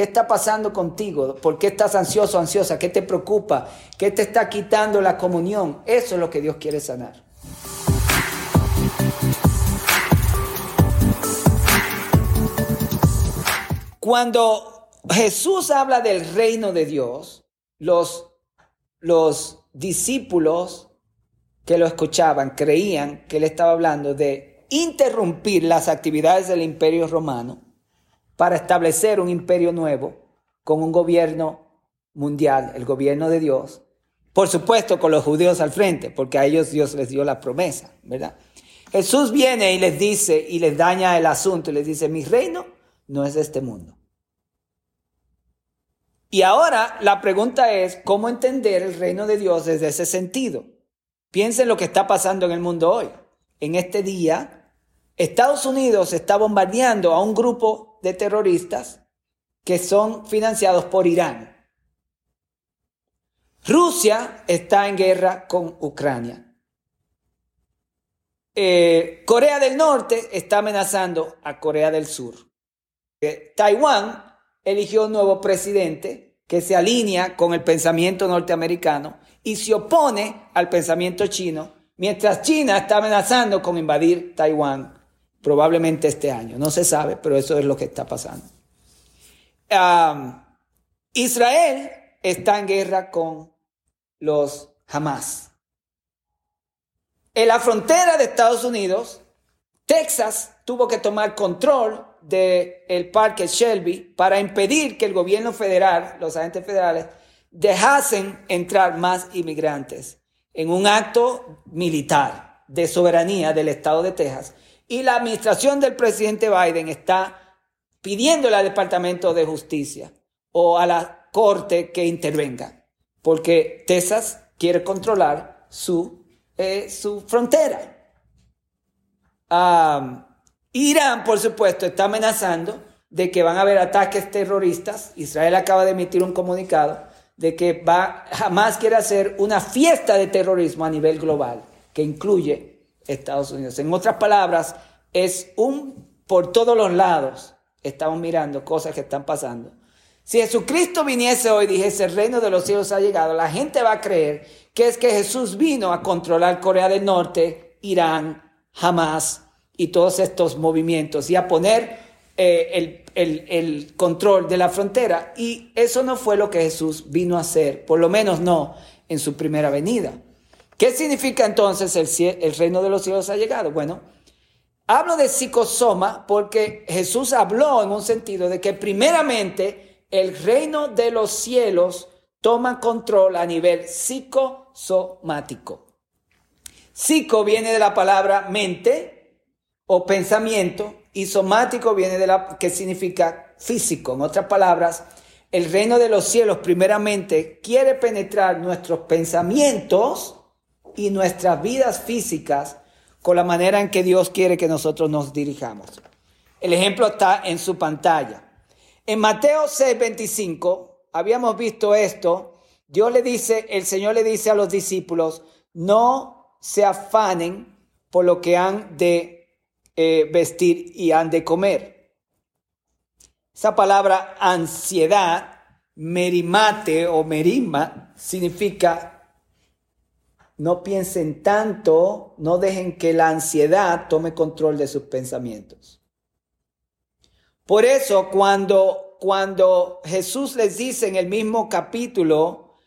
¿Qué está pasando contigo? ¿Por qué estás ansioso, ansiosa? ¿Qué te preocupa? ¿Qué te está quitando la comunión? Eso es lo que Dios quiere sanar. Cuando Jesús habla del reino de Dios, los, los discípulos que lo escuchaban creían que él estaba hablando de interrumpir las actividades del imperio romano para establecer un imperio nuevo con un gobierno mundial, el gobierno de Dios, por supuesto con los judíos al frente, porque a ellos Dios les dio la promesa, ¿verdad? Jesús viene y les dice y les daña el asunto y les dice, mi reino no es de este mundo. Y ahora la pregunta es, ¿cómo entender el reino de Dios desde ese sentido? Piensen lo que está pasando en el mundo hoy. En este día, Estados Unidos está bombardeando a un grupo de terroristas que son financiados por Irán. Rusia está en guerra con Ucrania. Eh, Corea del Norte está amenazando a Corea del Sur. Eh, Taiwán eligió un nuevo presidente que se alinea con el pensamiento norteamericano y se opone al pensamiento chino, mientras China está amenazando con invadir Taiwán probablemente este año. No se sabe, pero eso es lo que está pasando. Israel está en guerra con los Hamas. En la frontera de Estados Unidos, Texas tuvo que tomar control del parque Shelby para impedir que el gobierno federal, los agentes federales, dejasen entrar más inmigrantes en un acto militar de soberanía del estado de Texas. Y la administración del presidente Biden está pidiéndole al Departamento de Justicia o a la Corte que intervenga, porque Texas quiere controlar su, eh, su frontera. Irán, por supuesto, está amenazando de que van a haber ataques terroristas. Israel acaba de emitir un comunicado de que va, jamás quiere hacer una fiesta de terrorismo a nivel global, que incluye Estados Unidos. En otras palabras, es un por todos los lados. Estamos mirando cosas que están pasando. Si Jesucristo viniese hoy y dijese el reino de los cielos ha llegado, la gente va a creer que es que Jesús vino a controlar Corea del Norte, Irán, Hamas y todos estos movimientos y a poner eh, el, el, control de la frontera. Y eso no fue lo que Jesús vino a hacer, por lo menos no en su primera venida. ¿Qué significa entonces el, reino de los cielos ha llegado? Bueno, hablo de psicosoma porque Jesús habló en un sentido de que primeramente el reino de los cielos toma control a nivel psicosomático. Psico viene de la palabra mente, o pensamiento y somático viene de la que significa físico. En otras palabras, el reino de los cielos primeramente quiere penetrar nuestros pensamientos y nuestras vidas físicas con la manera en que Dios quiere que nosotros nos dirijamos. El ejemplo está en su pantalla. En Mateo 6:25 habíamos visto esto. Dios le dice, el Señor le dice a los discípulos, no se afanen por lo que han de eh, vestir y han de comer. Esa palabra ansiedad, merimate o merima, significa no piensen tanto, no dejen que la ansiedad tome control de sus pensamientos. Por eso cuando, cuando Jesús les dice en el mismo capítulo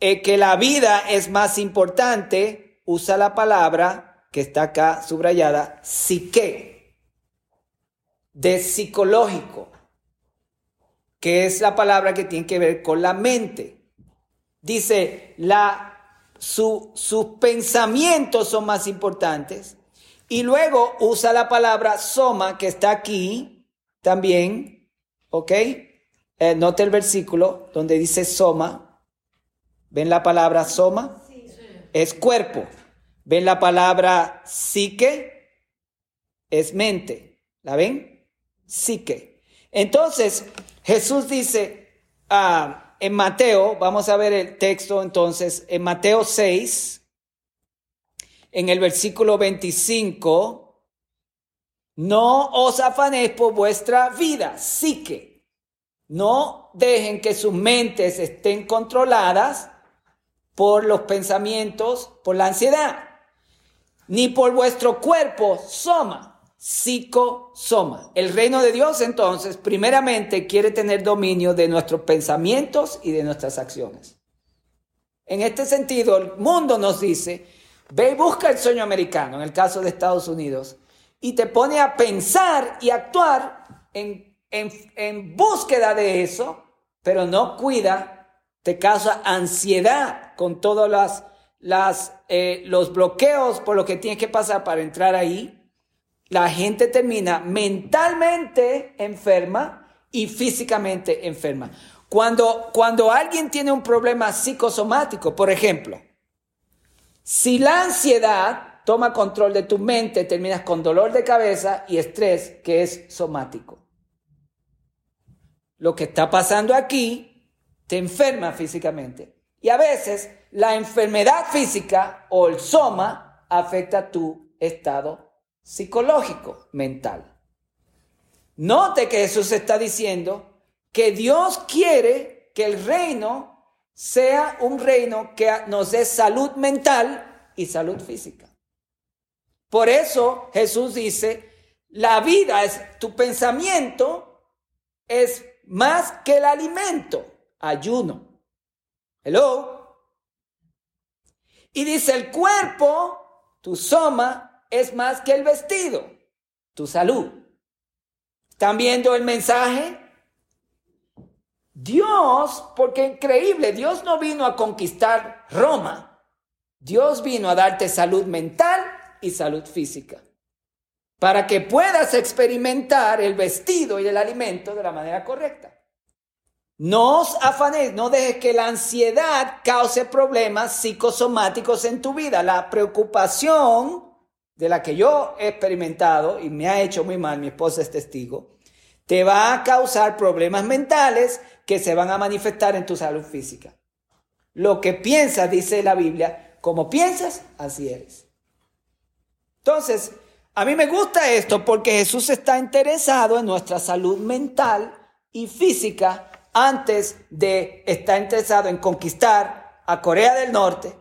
eh, que la vida es más importante, usa la palabra que está acá subrayada, psique, de psicológico, que es la palabra que tiene que ver con la mente. Dice, la, su, sus pensamientos son más importantes. Y luego usa la palabra soma, que está aquí también, ¿ok? Eh, note el versículo donde dice soma. ¿Ven la palabra soma? Es cuerpo. ¿Ven la palabra psique? Es mente. ¿La ven? Psique. Entonces, Jesús dice ah, en Mateo, vamos a ver el texto entonces, en Mateo 6, en el versículo 25, no os afanéis por vuestra vida, psique. no dejen que sus mentes estén controladas por los pensamientos, por la ansiedad, ni por vuestro cuerpo soma, psicosoma. El reino de Dios entonces primeramente quiere tener dominio de nuestros pensamientos y de nuestras acciones. En este sentido, el mundo nos dice, ve y busca el sueño americano, en el caso de Estados Unidos, y te pone a pensar y actuar en en, búsqueda de eso, pero no cuida, te causa ansiedad con todos las, eh, los bloqueos por lo que tienes que pasar para entrar ahí. La gente termina mentalmente enferma y físicamente enferma. Cuando, cuando alguien tiene un problema psicosomático, por ejemplo, si la ansiedad toma control de tu mente, terminas con dolor de cabeza y estrés que es somático lo que está pasando aquí te enferma físicamente. Y a veces la enfermedad física o el soma afecta tu estado psicológico, mental. Note que Jesús está diciendo que Dios quiere que el reino sea un reino que nos dé salud mental y salud física. Por eso Jesús dice, la vida es tu pensamiento, es más que el alimento, ayuno. Hello. Y dice el cuerpo, tu soma, es más que el vestido, tu salud. ¿Están viendo el mensaje? Dios, porque increíble, Dios no vino a conquistar Roma. Dios vino a darte salud mental y salud física para que puedas experimentar el vestido y el alimento de la manera correcta. No os afanéis, no dejes que la ansiedad cause problemas psicosomáticos en tu vida. La preocupación de la que yo he experimentado y me ha hecho muy mal, mi esposa es testigo, te va a causar problemas mentales que se van a manifestar en tu salud física. Lo que piensas, dice la Biblia, como piensas, así eres. Entonces, a mí me gusta esto porque Jesús está interesado en nuestra salud mental y física antes de estar interesado en conquistar a Corea del Norte,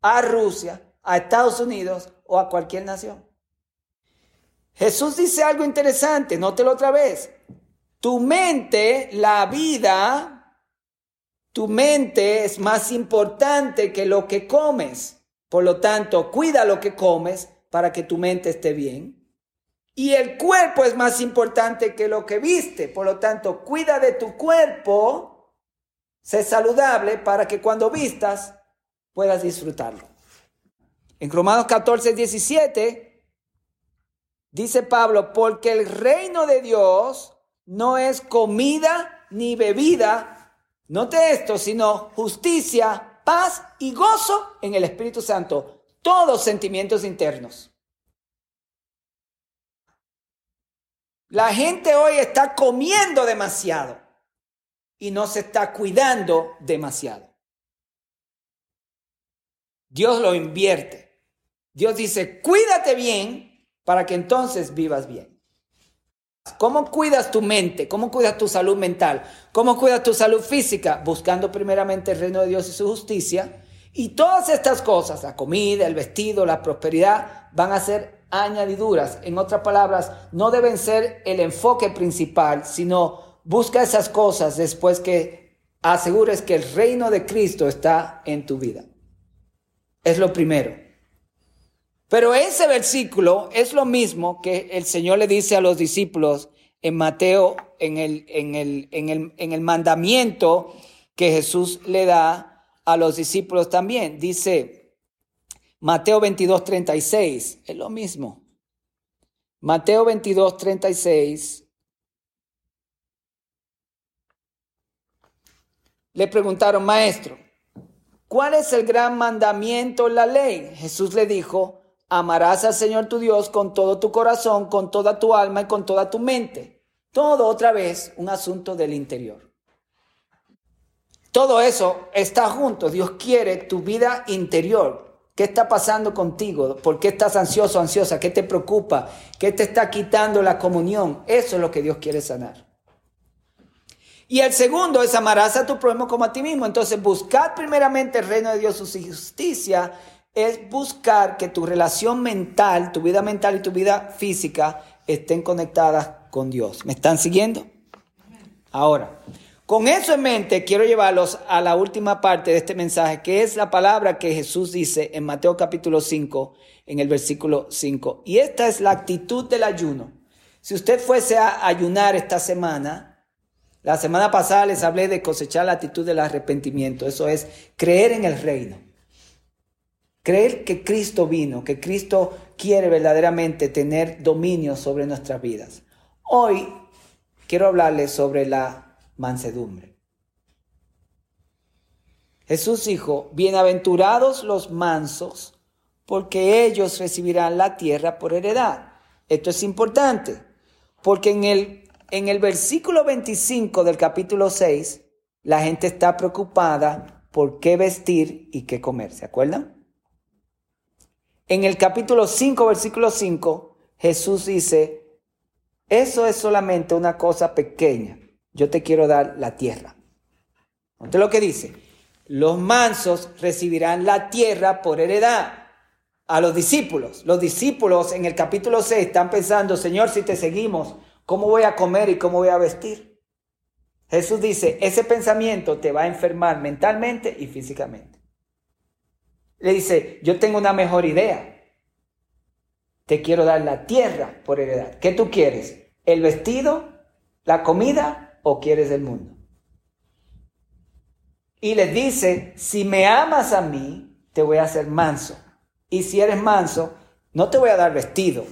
a Rusia, a Estados Unidos o a cualquier nación. Jesús dice algo interesante, nótelo otra vez. Tu mente, la vida, tu mente es más importante que lo que comes. Por lo tanto, cuida lo que comes para que tu mente esté bien. Y el cuerpo es más importante que lo que viste. Por lo tanto, cuida de tu cuerpo, sé saludable para que cuando vistas puedas disfrutarlo. En Romanos 14, 17 dice Pablo, porque el reino de Dios no es comida ni bebida, note esto, sino justicia, paz y gozo en el Espíritu Santo todos sentimientos internos. La gente hoy está comiendo demasiado y no se está cuidando demasiado. Dios lo invierte. Dios dice, cuídate bien para que entonces vivas bien. ¿Cómo cuidas tu mente? ¿Cómo cuidas tu salud mental? ¿Cómo cuidas tu salud física? Buscando primeramente el reino de Dios y su justicia y todas estas cosas, la comida, el vestido, la prosperidad, van a ser añadiduras. En otras palabras, no deben ser el enfoque principal, sino busca esas cosas después que asegures que el reino de Cristo está en tu vida. Es lo primero. Pero ese versículo es lo mismo que el Señor le dice a los discípulos en Mateo, en el, en el, en el, en el mandamiento que Jesús le da a los discípulos también. Dice Mateo 22, 36, es lo mismo. Mateo 22, 36. Le preguntaron, maestro, ¿cuál es el gran mandamiento en la ley? Jesús le dijo, amarás al Señor tu Dios con todo tu corazón, con toda tu alma y con toda tu mente. Todo otra vez un asunto del interior. Todo eso está junto. Dios quiere tu vida interior. ¿Qué está pasando contigo? ¿Por qué estás ansioso, ansiosa? ¿Qué te preocupa? ¿Qué te está quitando la comunión? Eso es lo que Dios quiere sanar. Y el segundo es amarás a tu prójimo como a ti mismo. Entonces, buscar primeramente el reino de Dios, su justicia, es buscar que tu relación mental, tu vida mental y tu vida física estén conectadas con Dios. ¿Me están siguiendo? Ahora, con eso en mente, quiero llevarlos a la última parte de este mensaje, que es la palabra que Jesús dice en Mateo capítulo 5, en el versículo 5. Y esta es la actitud del ayuno. Si usted fuese a ayunar esta semana, la semana pasada les hablé de cosechar la actitud del arrepentimiento. Eso es creer en el reino. Creer que Cristo vino, que Cristo quiere verdaderamente tener dominio sobre nuestras vidas. Hoy quiero hablarles sobre la mansedumbre. Jesús dijo, bienaventurados los mansos, porque ellos recibirán la tierra por heredad. Esto es importante, porque en el en el versículo 25 del capítulo 6, la gente está preocupada por qué vestir y qué comer. ¿Se acuerdan? En el capítulo 5, versículo 5, Jesús dice, eso es solamente una cosa pequeña. Yo te quiero dar la tierra. Entonces lo que dice, los mansos recibirán la tierra por heredad a los discípulos. Los discípulos en el capítulo 6 están pensando, Señor, si te seguimos, ¿Cómo voy a comer y cómo voy a vestir? Jesús dice, ese pensamiento te va a enfermar mentalmente y físicamente. Le dice, yo tengo una mejor idea. Te quiero dar la tierra por heredad. ¿Qué tú quieres? ¿El vestido, la comida o quieres el mundo? Y les dice, si me amas a mí, te voy a hacer manso. Y si eres manso, no te voy a dar vestido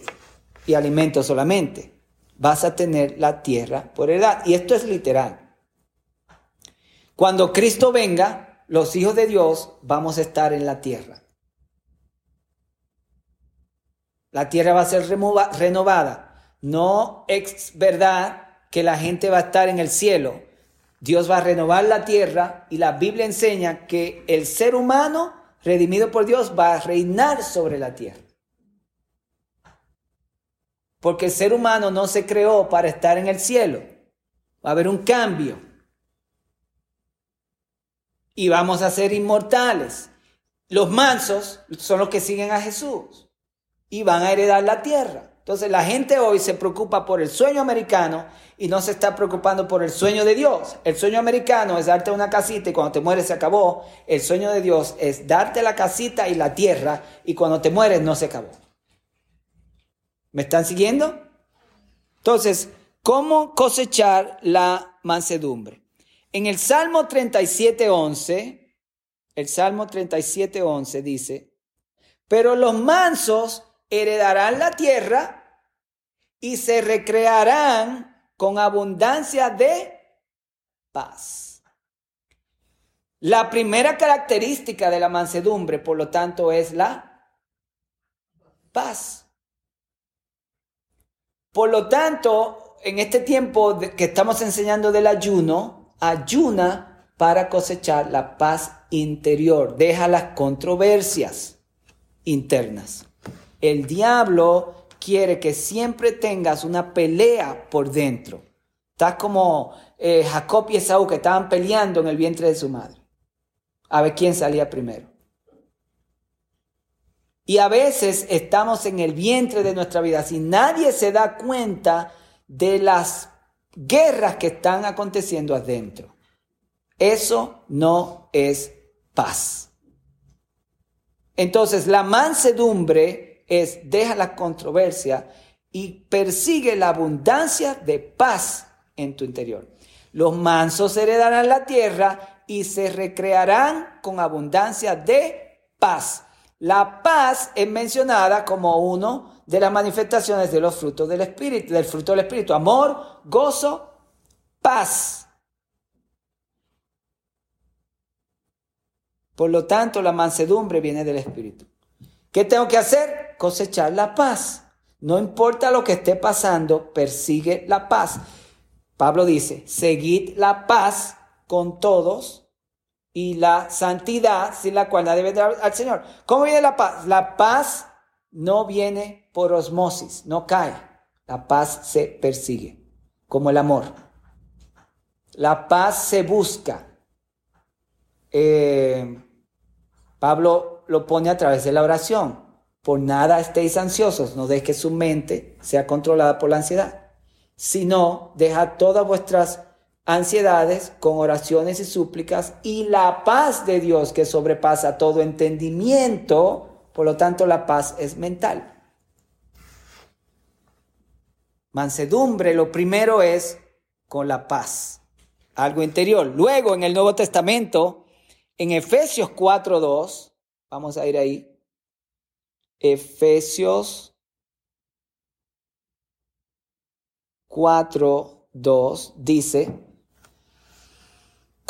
y alimento solamente vas a tener la tierra por edad. Y esto es literal. Cuando Cristo venga, los hijos de Dios vamos a estar en la tierra. La tierra va a ser renovada. No es verdad que la gente va a estar en el cielo. Dios va a renovar la tierra y la Biblia enseña que el ser humano redimido por Dios va a reinar sobre la tierra. Porque el ser humano no se creó para estar en el cielo. Va a haber un cambio. Y vamos a ser inmortales. Los mansos son los que siguen a Jesús y van a heredar la tierra. Entonces la gente hoy se preocupa por el sueño americano y no se está preocupando por el sueño de Dios. El sueño americano es darte una casita y cuando te mueres se acabó. El sueño de Dios es darte la casita y la tierra y cuando te mueres no se acabó. ¿Me están siguiendo? Entonces, ¿cómo cosechar la mansedumbre? En el Salmo 37.11, el Salmo 37.11 dice, pero los mansos heredarán la tierra y se recrearán con abundancia de paz. La primera característica de la mansedumbre, por lo tanto, es la paz. Por lo tanto, en este tiempo que estamos enseñando del ayuno, ayuna para cosechar la paz interior. Deja las controversias internas. El diablo quiere que siempre tengas una pelea por dentro. Estás como eh, Jacob y Esaú que estaban peleando en el vientre de su madre. A ver quién salía primero. Y a veces estamos en el vientre de nuestra vida. Si nadie se da cuenta de las guerras que están aconteciendo adentro. Eso no es paz. Entonces la mansedumbre es deja la controversia y persigue la abundancia de paz en tu interior. Los mansos heredarán la tierra y se recrearán con abundancia de paz. La paz es mencionada como uno de las manifestaciones de los frutos del Espíritu, del fruto del Espíritu. Amor, gozo, paz. Por lo tanto, la mansedumbre viene del Espíritu. ¿Qué tengo que hacer? Cosechar la paz. No importa lo que esté pasando, persigue la paz. Pablo dice, seguid la paz con todos y la santidad sin la cual nadie vendrá al Señor. ¿Cómo viene la paz? La paz no viene por osmosis, no cae. La paz se persigue, como el amor. La paz se busca. Eh, Pablo lo pone a través de la oración. Por nada estéis ansiosos, no deje que su mente sea controlada por la ansiedad, sino deja todas vuestras ansiedades con oraciones y súplicas y la paz de Dios que sobrepasa todo entendimiento, por lo tanto la paz es mental. Mansedumbre, lo primero es con la paz, algo interior. Luego en el Nuevo Testamento, en Efesios 4.2, vamos a ir ahí, Efesios 4.2 dice,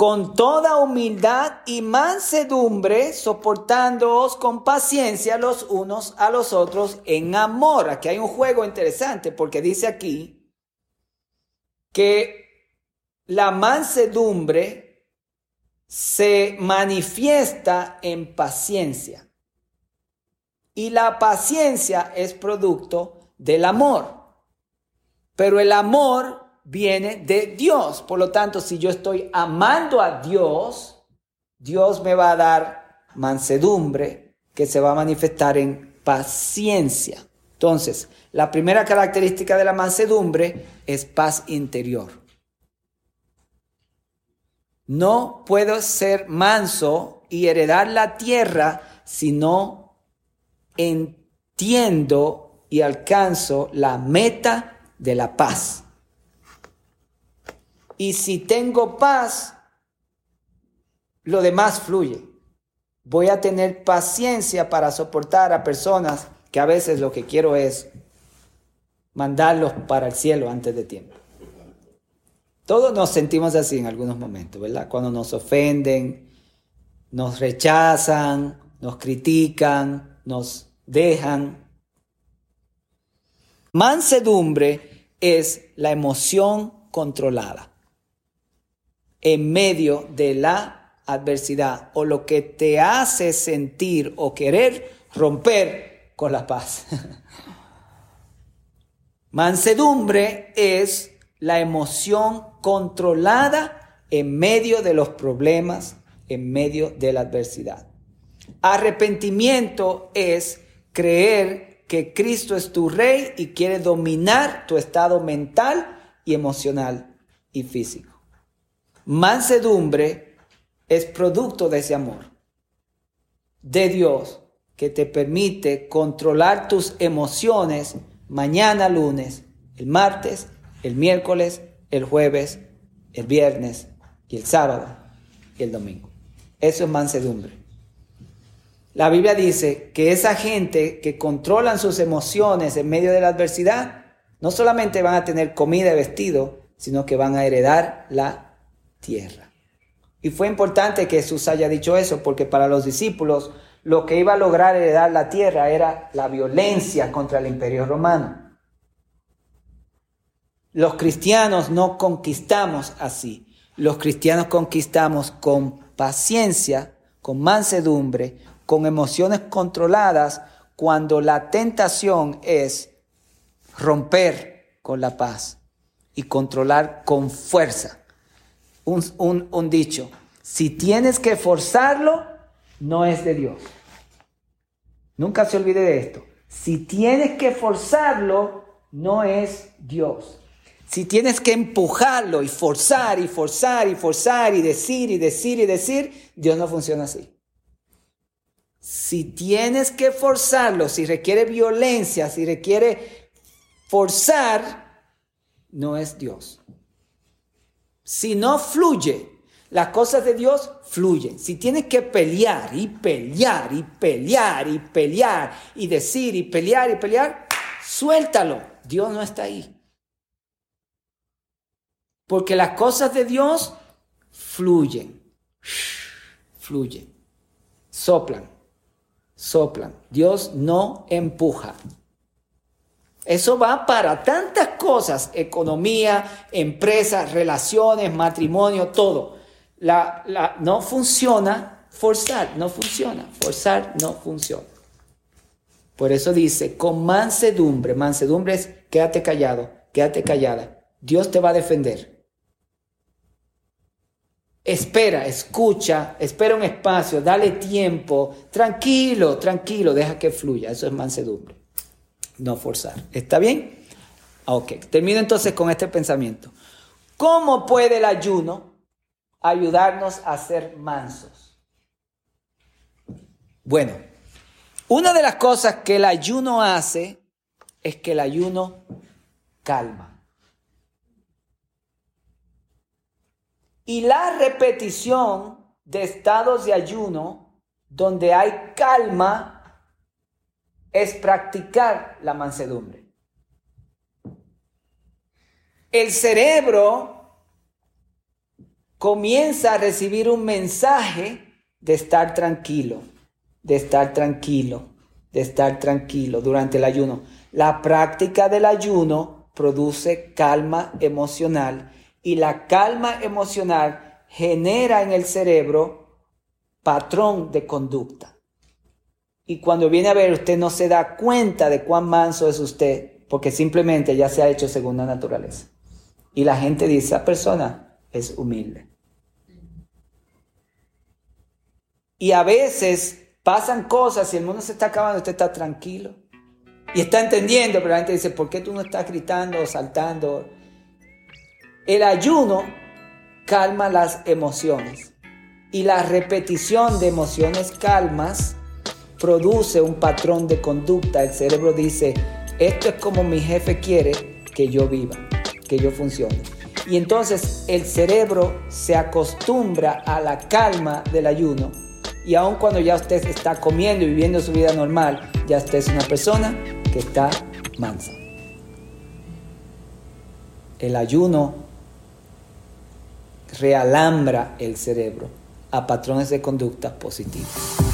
con toda humildad y mansedumbre, soportándoos con paciencia los unos a los otros en amor. Aquí hay un juego interesante porque dice aquí que la mansedumbre se manifiesta en paciencia. Y la paciencia es producto del amor. Pero el amor viene de Dios. Por lo tanto, si yo estoy amando a Dios, Dios me va a dar mansedumbre que se va a manifestar en paciencia. Entonces, la primera característica de la mansedumbre es paz interior. No puedo ser manso y heredar la tierra si no entiendo y alcanzo la meta de la paz. Y si tengo paz, lo demás fluye. Voy a tener paciencia para soportar a personas que a veces lo que quiero es mandarlos para el cielo antes de tiempo. Todos nos sentimos así en algunos momentos, ¿verdad? Cuando nos ofenden, nos rechazan, nos critican, nos dejan. Mansedumbre es la emoción controlada en medio de la adversidad o lo que te hace sentir o querer romper con la paz. Mansedumbre es la emoción controlada en medio de los problemas, en medio de la adversidad. Arrepentimiento es creer que Cristo es tu rey y quiere dominar tu estado mental y emocional y físico. Mansedumbre es producto de ese amor de Dios que te permite controlar tus emociones mañana lunes, el martes, el miércoles, el jueves, el viernes y el sábado y el domingo. Eso es mansedumbre. La Biblia dice que esa gente que controlan sus emociones en medio de la adversidad, no solamente van a tener comida y vestido, sino que van a heredar la tierra. Y fue importante que Jesús haya dicho eso, porque para los discípulos lo que iba a lograr heredar la tierra era la violencia contra el imperio romano. Los cristianos no conquistamos así. Los cristianos conquistamos con paciencia, con mansedumbre, con emociones controladas, cuando la tentación es romper con la paz y controlar con fuerza un, dicho, si tienes que forzarlo, no es de Dios. Nunca se olvide de esto. Si tienes que forzarlo, no es Dios. Si tienes que empujarlo y forzar y forzar y forzar y decir y decir y decir, Dios no funciona así. Si tienes que forzarlo, si requiere violencia, si requiere forzar, no es Dios. Si no fluye, las cosas de Dios fluyen. Si tienes que pelear y pelear y pelear y pelear y decir y pelear y pelear, suéltalo. Dios no está ahí. Porque las cosas de Dios fluyen, fluyen, soplan, soplan. Dios no empuja. Eso va para tantas cosas, economía, empresas, relaciones, matrimonio, todo. La, no funciona forzar, no funciona, forzar no funciona. Por eso dice, con mansedumbre, mansedumbre es quédate callado, quédate callada. Dios te va a defender. espera, escucha, espera un espacio, dale tiempo, tranquilo, tranquilo, deja que fluya. Eso es mansedumbre. No forzar. ¿Está bien? Ok, termino entonces con este pensamiento. ¿Cómo puede el ayuno ayudarnos a ser mansos? Bueno, una de las cosas que el ayuno hace es que el ayuno calma. Y la repetición de estados de ayuno donde hay calma es practicar la mansedumbre. El cerebro comienza a recibir un mensaje de estar tranquilo de estar tranquilo, de estar tranquilo durante el ayuno. La práctica del ayuno produce calma emocional y la calma emocional genera en el cerebro patrón de conducta. Y cuando viene a ver, usted no se da cuenta de cuán manso es usted, porque simplemente ya se ha hecho según la naturaleza. Y la gente dice, esa persona es humilde. Y a veces pasan cosas y el mundo se está acabando, usted está tranquilo. Y está entendiendo, pero la gente dice, ¿por qué tú no estás gritando o saltando? El ayuno calma las emociones y la repetición de emociones calmas produce un patrón de conducta. El cerebro dice, esto es como mi jefe quiere que yo viva, que yo funcione. Y entonces el cerebro se acostumbra a la calma del ayuno y aun cuando ya usted está comiendo y viviendo su vida normal, ya usted es una persona que está mansa. El ayuno realambra el cerebro a patrones de conducta positivos.